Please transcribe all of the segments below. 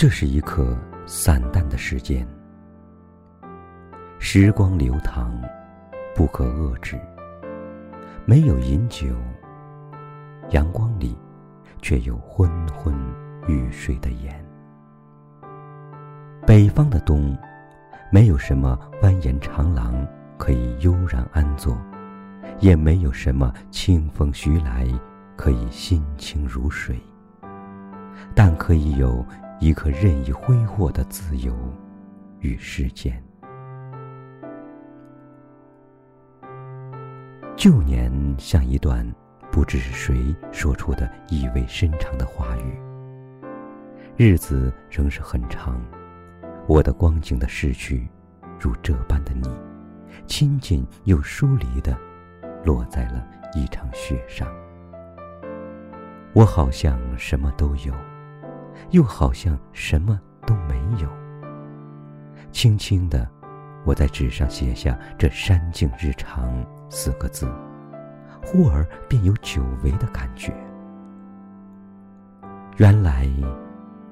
这是一刻散淡的时间，时光流淌，不可遏制。没有饮酒，阳光里却有昏昏欲睡的眼。北方的冬，没有什么蜿蜒长廊可以悠然安坐，也没有什么清风徐来可以心清如水，但可以有。一颗任意挥霍的自由与时间。旧年像一段不知是谁说出的意味深长的话语。日子仍是很长，我的光景的逝去，如这般的你，亲近又疏离的，落在了一场雪上。我好像什么都有。又好像什么都没有。轻轻的，我在纸上写下这“山静日长”四个字，忽而便有久违的感觉。原来，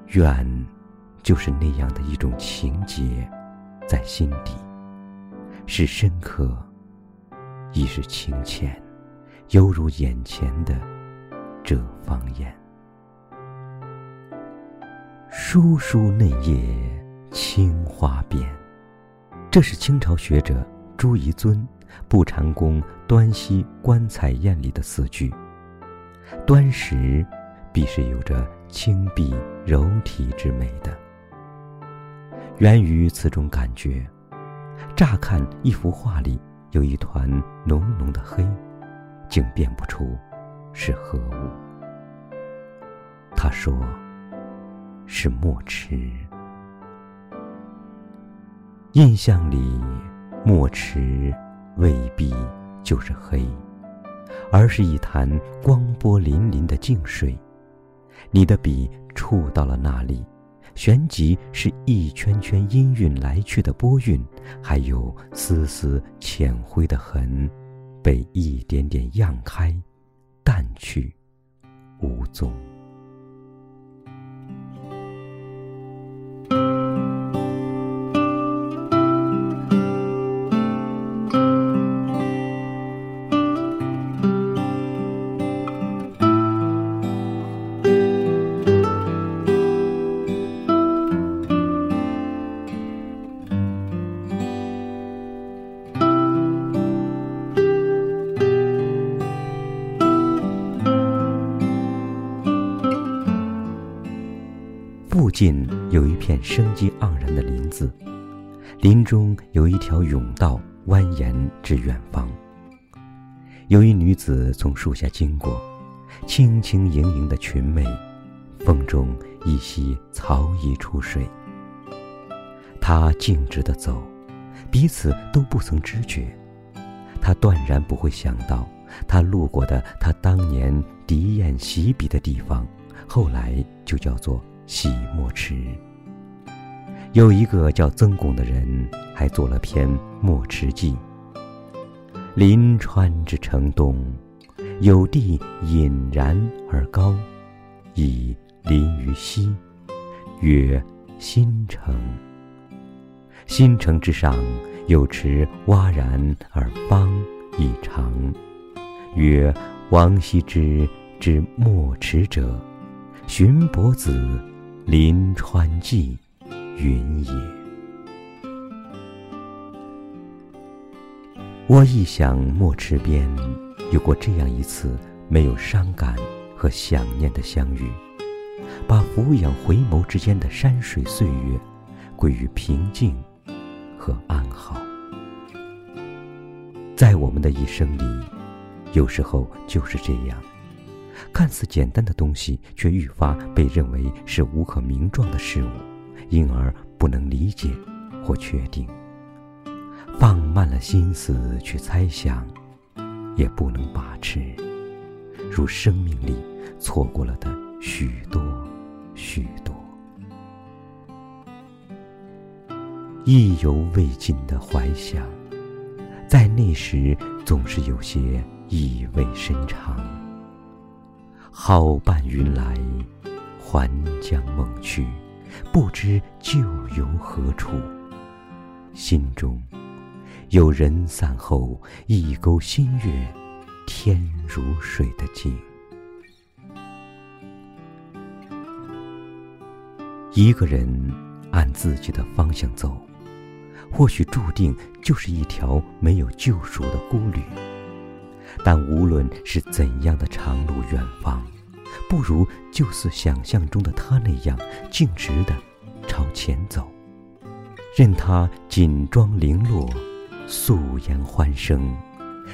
远，就是那样的一种情结，在心底，是深刻，亦是清浅，犹如眼前的这方言。疏疏嫩叶青花边，这是清朝学者朱彝尊《不禅宫端溪观彩宴》里的四句。端石，必是有着清碧柔体之美的。源于此种感觉，乍看一幅画里有一团浓浓的黑，竟辨不出是何物。他说。是墨池，印象里，墨池未必就是黑，而是一潭光波粼粼的静水。你的笔触到了那里，旋即是一圈圈氤氲来去的波韵，还有丝丝浅灰的痕，被一点点漾开，淡去，无踪。附近有一片生机盎然的林子，林中有一条甬道蜿蜒至远方。有一女子从树下经过，轻轻盈盈的裙袂，风中一袭草衣出水。她径直的走，彼此都不曾知觉。她断然不会想到，她路过的她当年敌砚习笔的地方，后来就叫做。洗墨池，有一个叫曾巩的人，还做了篇《墨池记》。临川之城东，有地隐然而高，以临于西，曰新城。新城之上，有池洼然而方以长，曰王羲之之墨池者，寻伯子。临川记，云也。我忆想墨池边，有过这样一次没有伤感和想念的相遇，把俯仰回眸之间的山水岁月，归于平静和安好。在我们的一生里，有时候就是这样。看似简单的东西，却愈发被认为是无可名状的事物，因而不能理解或确定。放慢了心思去猜想，也不能把持，如生命里错过了的许多许多，意犹未尽的怀想，在那时总是有些意味深长。好伴云来，还将梦去，不知旧游何处。心中有人散后，一钩新月，天如水的景。一个人按自己的方向走，或许注定就是一条没有救赎的孤旅。但无论是怎样的长路远方，不如就似想象中的他那样，径直的朝前走，任他锦装零落，素颜欢声，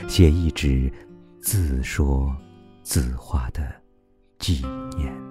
写一纸自说自话的纪念。